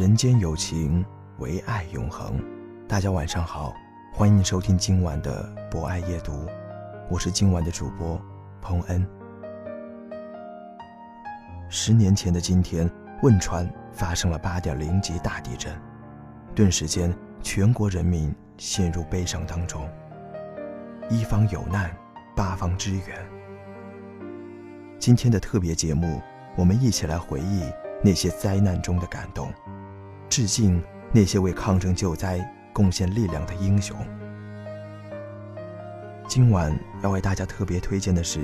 人间有情，唯爱永恒。大家晚上好，欢迎收听今晚的博爱夜读，我是今晚的主播彭恩。十年前的今天，汶川发生了八点零级大地震，顿时间全国人民陷入悲伤当中。一方有难，八方支援。今天的特别节目，我们一起来回忆那些灾难中的感动。致敬那些为抗震救灾贡献力量的英雄。今晚要为大家特别推荐的是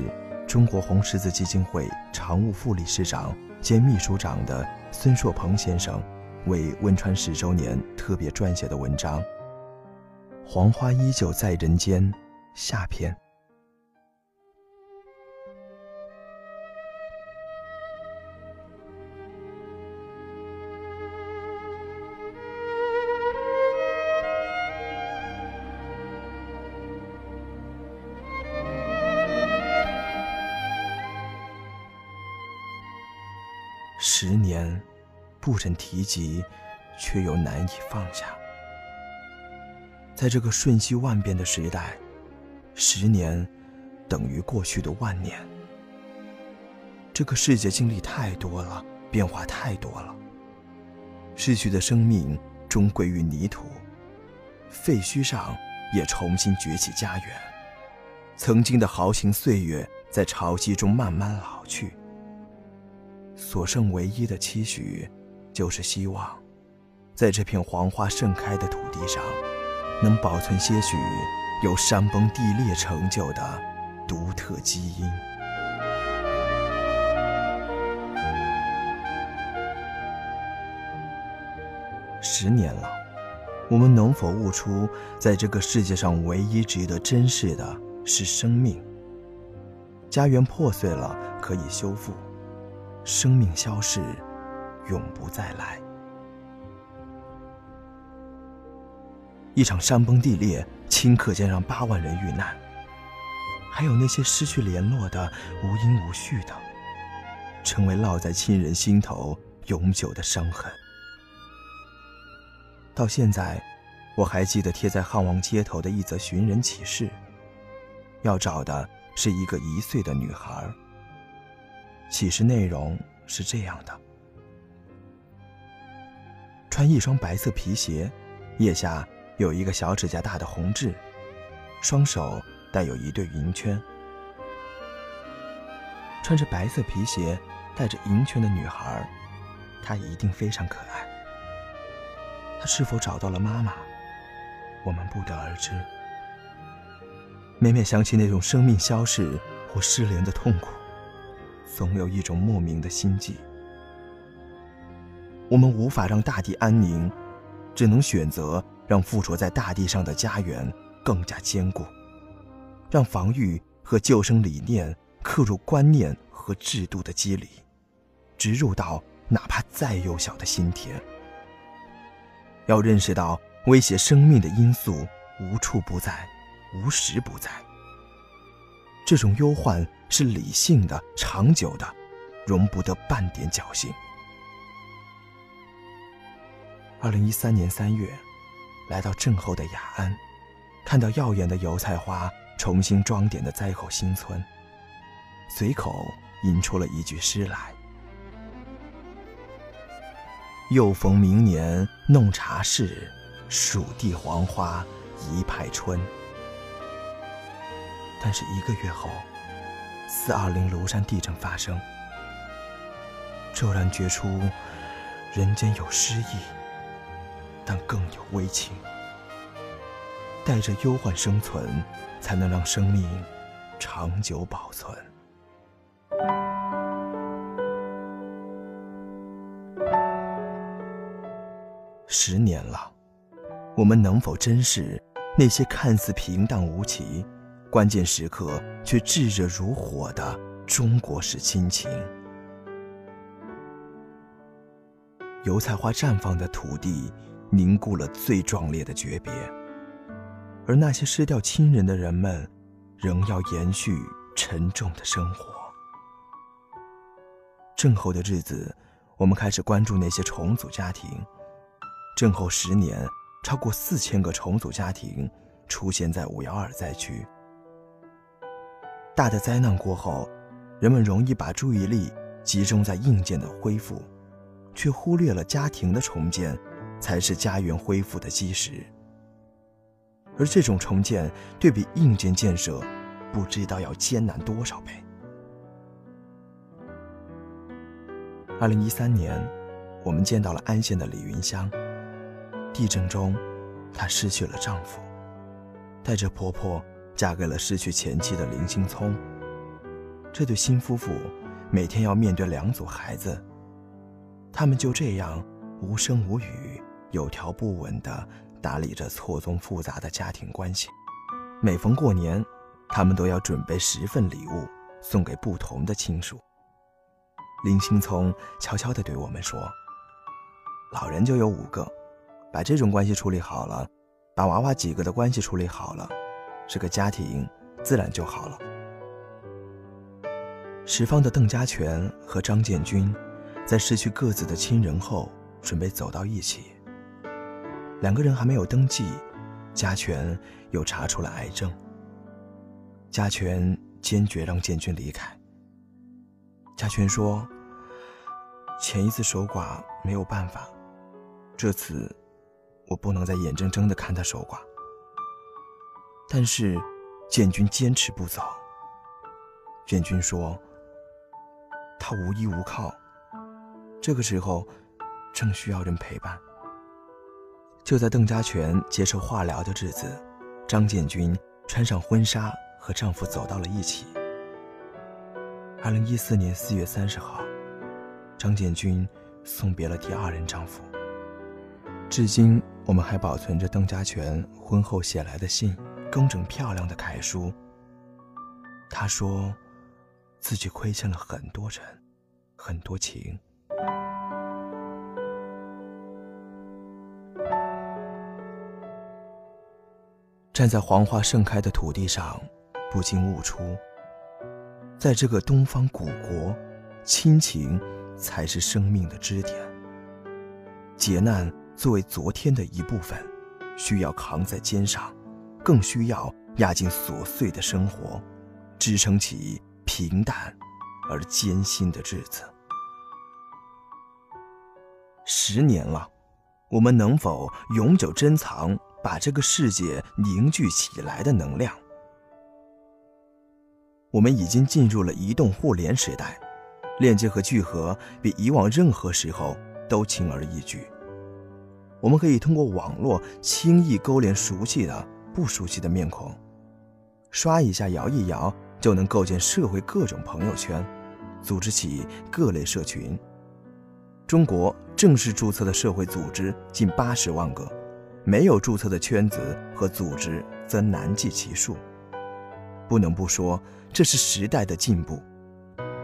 中国红十字基金会常务副理事长兼秘书长的孙硕鹏先生为汶川十周年特别撰写的文章《黄花依旧在人间》下篇。不忍提及，却又难以放下。在这个瞬息万变的时代，十年等于过去的万年。这个世界经历太多了，变化太多了。逝去的生命终归于泥土，废墟上也重新崛起家园。曾经的豪情岁月在潮汐中慢慢老去。所剩唯一的期许，就是希望，在这片黄花盛开的土地上，能保存些许由山崩地裂成就的独特基因。十年了，我们能否悟出，在这个世界上唯一值得珍视的是生命？家园破碎了，可以修复。生命消逝，永不再来。一场山崩地裂，顷刻间让八万人遇难，还有那些失去联络的、无音无序的，成为烙在亲人心头永久的伤痕。到现在，我还记得贴在汉王街头的一则寻人启事，要找的是一个一岁的女孩。启示内容是这样的：穿一双白色皮鞋，腋下有一个小指甲大的红痣，双手带有一对银圈。穿着白色皮鞋、带着银圈的女孩，她一定非常可爱。她是否找到了妈妈，我们不得而知。每每想起那种生命消逝或失联的痛苦。总有一种莫名的心悸。我们无法让大地安宁，只能选择让附着在大地上的家园更加坚固，让防御和救生理念刻入观念和制度的肌理，植入到哪怕再幼小的心田。要认识到威胁生命的因素无处不在，无时不在。这种忧患是理性的、长久的，容不得半点侥幸。二零一三年三月，来到震后的雅安，看到耀眼的油菜花重新装点的灾后新村，随口吟出了一句诗来：“又逢明年弄茶事，蜀地黄花一派春。”但是一个月后，四二零庐山地震发生，骤然觉出人间有诗意，但更有危情。带着忧患生存，才能让生命长久保存。十年了，我们能否珍视那些看似平淡无奇，关键时刻却炙热如火的中国式亲情？油菜花绽放的土地，凝固了最壮烈的诀别。而那些失掉亲人的人们，仍要延续沉重的生活。震后的日子，我们开始关注那些重组家庭。震后十年，超过四千个重组家庭出现在五幺二灾区。大的灾难过后，人们容易把注意力集中在硬件的恢复，却忽略了家庭的重建才是家园恢复的基石。而这种重建对比硬件建设，不知道要艰难多少倍。二零一三年，我们见到了安县的李云香。地震中，她失去了丈夫，带着婆婆嫁给了失去前妻的林兴聪。这对新夫妇每天要面对两组孩子，他们就这样无声无语、有条不紊地。打理着错综复杂的家庭关系，每逢过年，他们都要准备十份礼物送给不同的亲属。林青葱悄悄地对我们说：“老人就有五个，把这种关系处理好了，把娃娃几个的关系处理好了，这个家庭自然就好了。”十方的邓家全和张建军，在失去各自的亲人后，准备走到一起。两个人还没有登记，家权又查出了癌症。家权坚决让建军离开。家权说：“前一次守寡没有办法，这次我不能再眼睁睁的看他守寡。”但是建军坚持不走。建军说：“他无依无靠，这个时候正需要人陪伴。”就在邓家全接受化疗的日子，张建军穿上婚纱和丈夫走到了一起。二零一四年四月三十号，张建军送别了第二任丈夫。至今，我们还保存着邓家全婚后写来的信，工整漂亮的楷书。他说，自己亏欠了很多人，很多情。站在黄花盛开的土地上，不禁悟出，在这个东方古国，亲情才是生命的支点。劫难作为昨天的一部分，需要扛在肩上，更需要压进琐碎的生活，支撑起平淡而艰辛的日子。十年了，我们能否永久珍藏？把这个世界凝聚起来的能量。我们已经进入了移动互联时代，链接和聚合比以往任何时候都轻而易举。我们可以通过网络轻易勾连熟悉的、不熟悉的面孔，刷一下、摇一摇就能构建社会各种朋友圈，组织起各类社群。中国正式注册的社会组织近八十万个。没有注册的圈子和组织则难计其数。不能不说，这是时代的进步。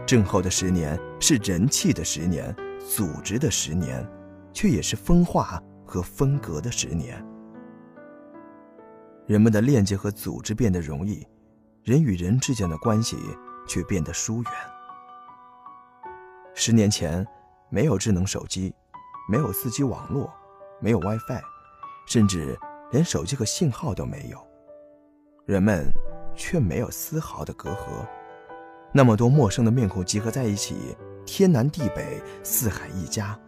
震后的十年是人气的十年，组织的十年，却也是分化和分隔的十年。人们的链接和组织变得容易，人与人之间的关系却变得疏远。十年前，没有智能手机，没有四 G 网络，没有 WiFi。甚至连手机和信号都没有，人们却没有丝毫的隔阂。那么多陌生的面孔集合在一起，天南地北，四海一家，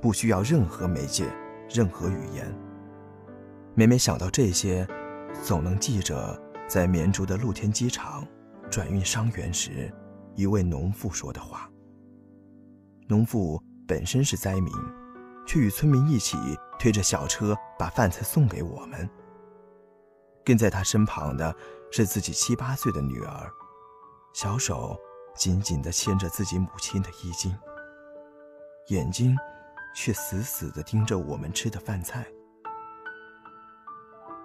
不需要任何媒介，任何语言。每每想到这些，总能记着在绵竹的露天机场转运伤员时一位农妇说的话。农妇本身是灾民，却与村民一起推着小车把饭菜送给我们。跟在他身旁的是自己七八岁的女儿，小手紧紧地牵着自己母亲的衣襟，眼睛却死死地盯着我们吃的饭菜。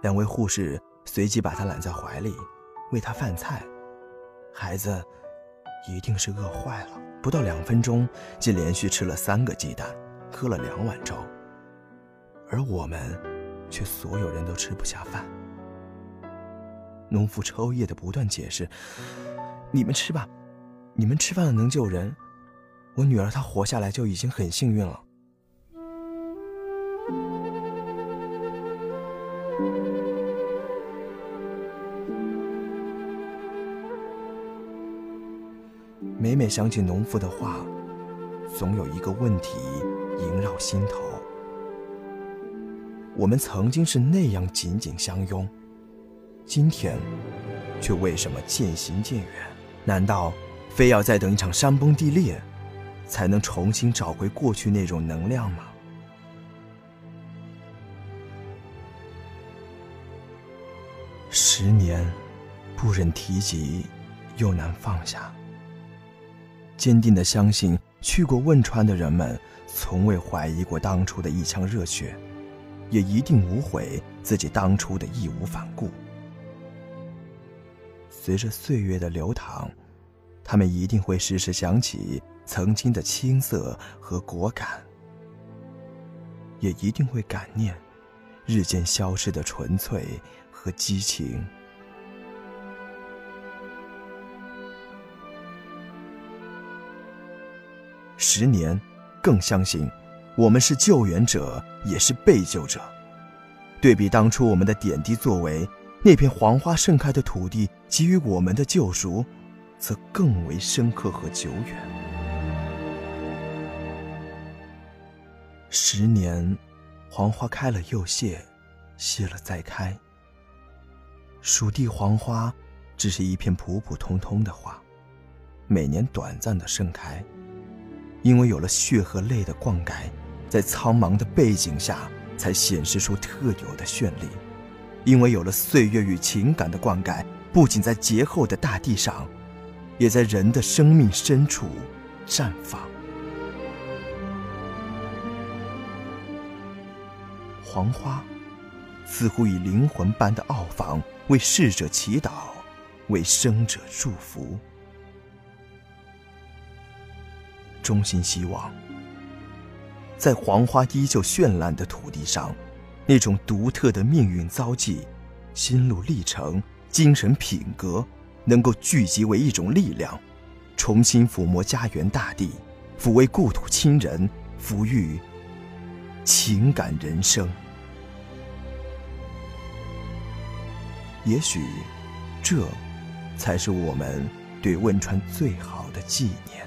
两位护士随即把他揽在怀里，喂他饭菜。孩子一定是饿坏了，不到两分钟，竟连续吃了三个鸡蛋，喝了两碗粥，而我们却所有人都吃不下饭。农妇抽噎的不断解释：“你们吃吧，你们吃饭了能救人。我女儿她活下来就已经很幸运了。”每每想起农妇的话，总有一个问题萦绕心头：我们曾经是那样紧紧相拥。今天，却为什么渐行渐远？难道非要再等一场山崩地裂，才能重新找回过去那种能量吗？十年，不忍提及，又难放下。坚定的相信，去过汶川的人们，从未怀疑过当初的一腔热血，也一定无悔自己当初的义无反顾。随着岁月的流淌，他们一定会时时想起曾经的青涩和果敢，也一定会感念日渐消失的纯粹和激情。十年，更相信我们是救援者，也是被救者。对比当初我们的点滴作为。那片黄花盛开的土地给予我们的救赎，则更为深刻和久远。十年，黄花开了又谢，谢了再开。蜀地黄花，只是一片普普通通的花，每年短暂的盛开，因为有了血和泪的灌溉，在苍茫的背景下，才显示出特有的绚丽。因为有了岁月与情感的灌溉，不仅在劫后的大地上，也在人的生命深处绽放。黄花，似乎以灵魂般的傲放，为逝者祈祷，为生者祝福。衷心希望，在黄花依旧绚烂的土地上。那种独特的命运遭际、心路历程、精神品格，能够聚集为一种力量，重新抚摸家园大地，抚慰故土亲人，抚育情感人生。也许，这才是我们对汶川最好的纪念。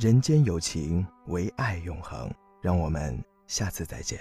人间有情，唯爱永恒。让我们下次再见。